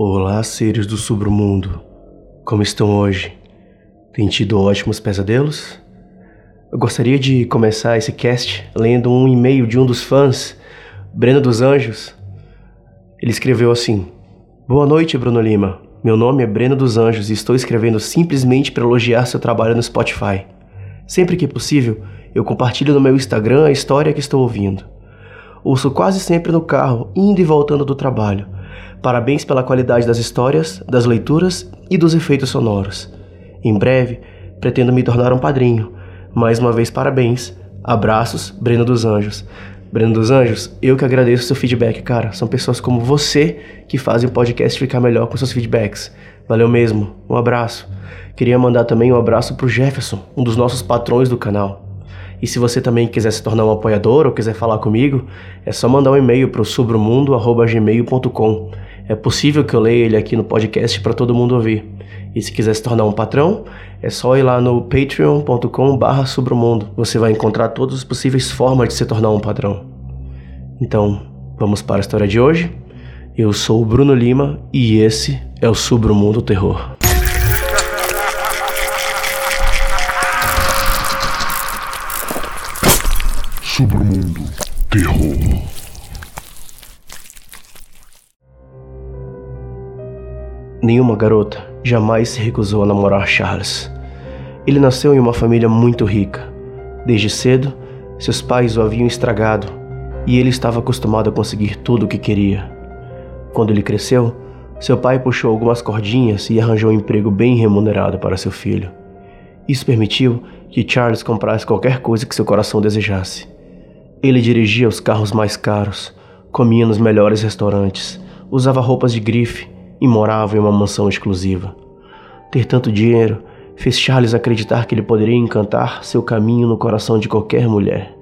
Olá, seres do submundo. Como estão hoje? Tem tido ótimos pesadelos? Eu gostaria de começar esse cast lendo um e-mail de um dos fãs, Breno dos Anjos. Ele escreveu assim: Boa noite, Bruno Lima. Meu nome é Breno dos Anjos e estou escrevendo simplesmente para elogiar seu trabalho no Spotify. Sempre que possível, eu compartilho no meu Instagram a história que estou ouvindo. Ouço quase sempre no carro, indo e voltando do trabalho. Parabéns pela qualidade das histórias, das leituras e dos efeitos sonoros. Em breve, pretendo me tornar um padrinho. Mais uma vez, parabéns. Abraços, Breno dos Anjos. Breno dos Anjos, eu que agradeço o seu feedback, cara. São pessoas como você que fazem o podcast ficar melhor com seus feedbacks. Valeu mesmo. Um abraço. Queria mandar também um abraço pro Jefferson, um dos nossos patrões do canal. E se você também quiser se tornar um apoiador ou quiser falar comigo, é só mandar um e-mail para o sobremundo@gmail.com. É possível que eu leia ele aqui no podcast para todo mundo ouvir. E se quiser se tornar um patrão, é só ir lá no patreon.com/barra sobremundo. Você vai encontrar todas as possíveis formas de se tornar um patrão. Então, vamos para a história de hoje. Eu sou o Bruno Lima e esse é o Submundo Terror. Submundo Terror. Nenhuma garota jamais se recusou a namorar Charles. Ele nasceu em uma família muito rica. Desde cedo, seus pais o haviam estragado e ele estava acostumado a conseguir tudo o que queria. Quando ele cresceu, seu pai puxou algumas cordinhas e arranjou um emprego bem remunerado para seu filho. Isso permitiu que Charles comprasse qualquer coisa que seu coração desejasse. Ele dirigia os carros mais caros, comia nos melhores restaurantes, usava roupas de grife e morava em uma mansão exclusiva. Ter tanto dinheiro fez Charles acreditar que ele poderia encantar seu caminho no coração de qualquer mulher.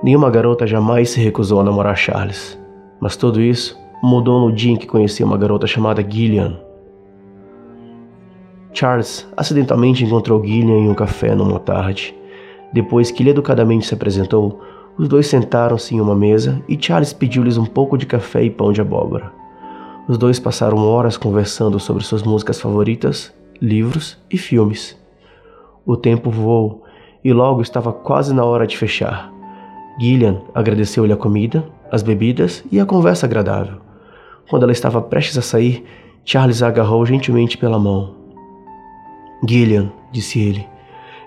Nenhuma garota jamais se recusou a namorar Charles, mas tudo isso mudou no dia em que conheceu uma garota chamada Gillian. Charles acidentalmente encontrou Gillian em um café numa tarde. Depois que ele educadamente se apresentou, os dois sentaram-se em uma mesa e Charles pediu-lhes um pouco de café e pão de abóbora. Os dois passaram horas conversando sobre suas músicas favoritas, livros e filmes. O tempo voou e logo estava quase na hora de fechar. Gillian agradeceu-lhe a comida, as bebidas e a conversa agradável. Quando ela estava prestes a sair, Charles a agarrou gentilmente pela mão. Gillian, disse ele,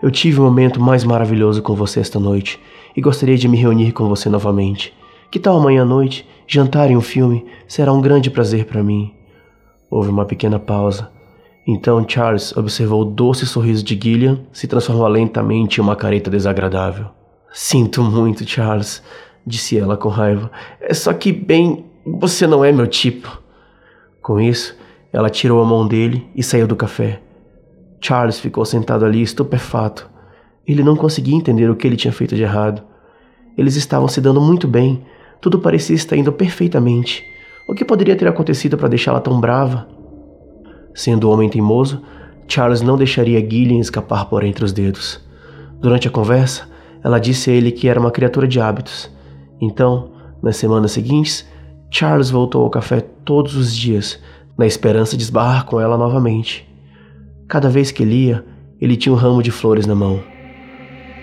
eu tive o um momento mais maravilhoso com você esta noite e gostaria de me reunir com você novamente. Que tal amanhã à noite, jantar em um filme? Será um grande prazer para mim. Houve uma pequena pausa. Então Charles observou o doce sorriso de Gillian se transformar lentamente em uma careta desagradável. Sinto muito, Charles, disse ela com raiva. É só que, bem, você não é meu tipo. Com isso, ela tirou a mão dele e saiu do café. Charles ficou sentado ali estupefato. Ele não conseguia entender o que ele tinha feito de errado. Eles estavam se dando muito bem, tudo parecia estar indo perfeitamente. O que poderia ter acontecido para deixá-la tão brava? Sendo homem teimoso, Charles não deixaria Gillian escapar por entre os dedos. Durante a conversa, ela disse a ele que era uma criatura de hábitos. Então, nas semanas seguintes, Charles voltou ao café todos os dias, na esperança de esbarrar com ela novamente. Cada vez que lia, ele tinha um ramo de flores na mão.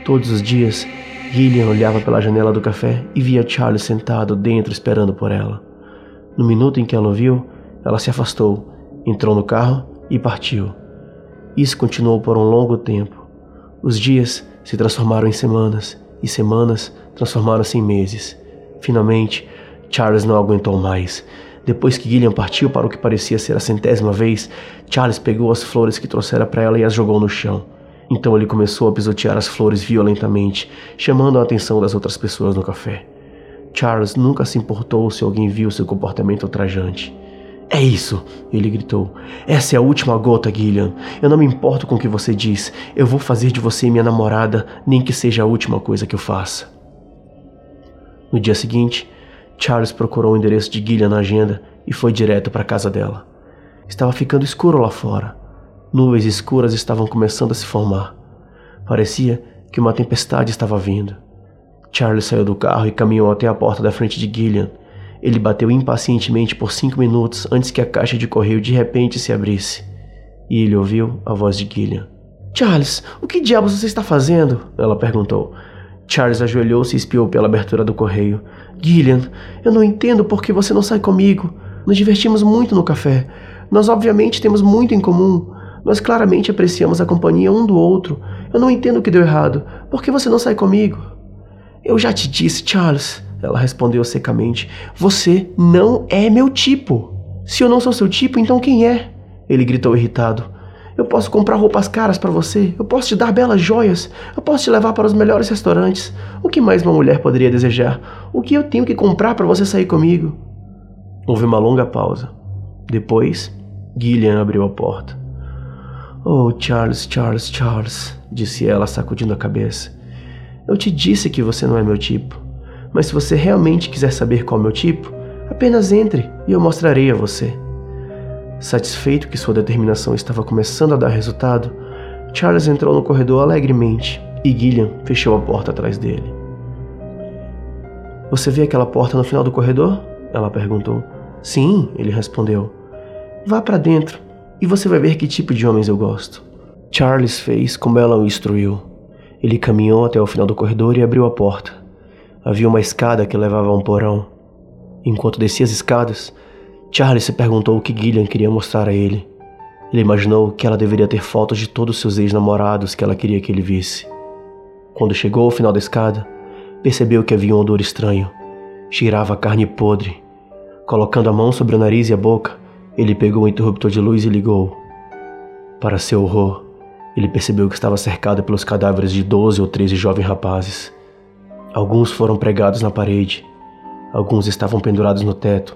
Todos os dias, Gillian olhava pela janela do café e via Charles sentado dentro esperando por ela. No minuto em que ela o viu, ela se afastou, entrou no carro e partiu. Isso continuou por um longo tempo. Os dias se transformaram em semanas e semanas transformaram-se em meses. Finalmente, Charles não aguentou mais. Depois que Gillian partiu para o que parecia ser a centésima vez, Charles pegou as flores que trouxera para ela e as jogou no chão. Então ele começou a pisotear as flores violentamente, chamando a atenção das outras pessoas no café. Charles nunca se importou se alguém viu seu comportamento ultrajante. É isso, ele gritou. Essa é a última gota, Gillian. Eu não me importo com o que você diz. Eu vou fazer de você minha namorada, nem que seja a última coisa que eu faça. No dia seguinte, Charles procurou o endereço de Gillian na agenda e foi direto para a casa dela. Estava ficando escuro lá fora. Nuvens escuras estavam começando a se formar. Parecia que uma tempestade estava vindo. Charlie saiu do carro e caminhou até a porta da frente de Gillian. Ele bateu impacientemente por cinco minutos antes que a caixa de correio de repente se abrisse. E ele ouviu a voz de Gillian. Charles, o que diabos você está fazendo? Ela perguntou. Charles ajoelhou-se e espiou pela abertura do correio. Gillian, eu não entendo por que você não sai comigo. Nos divertimos muito no café. Nós obviamente temos muito em comum. Nós claramente apreciamos a companhia um do outro. Eu não entendo o que deu errado. Por que você não sai comigo? Eu já te disse, Charles. Ela respondeu secamente. Você não é meu tipo. Se eu não sou seu tipo, então quem é? Ele gritou irritado. Eu posso comprar roupas caras para você, eu posso te dar belas joias, eu posso te levar para os melhores restaurantes. O que mais uma mulher poderia desejar? O que eu tenho que comprar para você sair comigo? Houve uma longa pausa. Depois, Gillian abriu a porta. Oh, Charles, Charles, Charles, disse ela, sacudindo a cabeça. Eu te disse que você não é meu tipo. Mas se você realmente quiser saber qual é o meu tipo, apenas entre e eu mostrarei a você. Satisfeito que sua determinação estava começando a dar resultado, Charles entrou no corredor alegremente e Gillian fechou a porta atrás dele. Você vê aquela porta no final do corredor? Ela perguntou. Sim, ele respondeu. Vá para dentro e você vai ver que tipo de homens eu gosto. Charles fez como ela o instruiu. Ele caminhou até o final do corredor e abriu a porta. Havia uma escada que levava a um porão. Enquanto descia as escadas, Charlie se perguntou o que Gillian queria mostrar a ele. Ele imaginou que ela deveria ter fotos de todos seus ex-namorados que ela queria que ele visse. Quando chegou ao final da escada, percebeu que havia um odor estranho. Cheirava a carne podre. Colocando a mão sobre o nariz e a boca, ele pegou o interruptor de luz e ligou. Para seu horror, ele percebeu que estava cercado pelos cadáveres de 12 ou 13 jovens rapazes. Alguns foram pregados na parede, alguns estavam pendurados no teto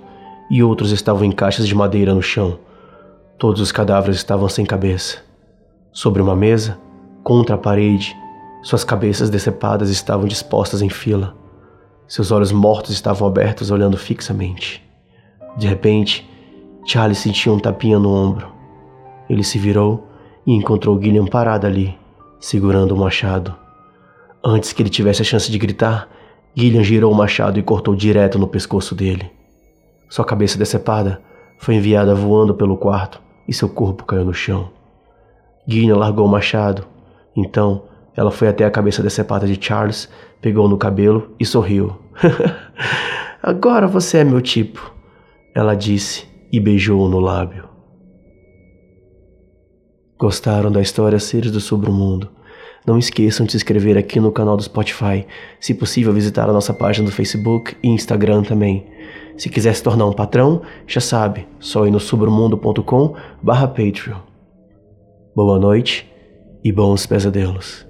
e outros estavam em caixas de madeira no chão. Todos os cadáveres estavam sem cabeça. Sobre uma mesa, contra a parede, suas cabeças decepadas estavam dispostas em fila. Seus olhos mortos estavam abertos, olhando fixamente. De repente, Charlie sentiu um tapinha no ombro. Ele se virou e encontrou Gillian parada ali, segurando o machado. Antes que ele tivesse a chance de gritar, Gillian girou o machado e cortou direto no pescoço dele. Sua cabeça decepada foi enviada voando pelo quarto e seu corpo caiu no chão. Guinness largou o machado. Então, ela foi até a cabeça decepada de Charles, pegou no cabelo e sorriu. Agora você é meu tipo, ela disse e beijou-o no lábio. Gostaram da história Seres do Submundo? Não esqueçam de se inscrever aqui no canal do Spotify. Se possível, visitar a nossa página do Facebook e Instagram também. Se quiser se tornar um patrão, já sabe, só ir no submundo.com barra Patreon. Boa noite e bons pesadelos.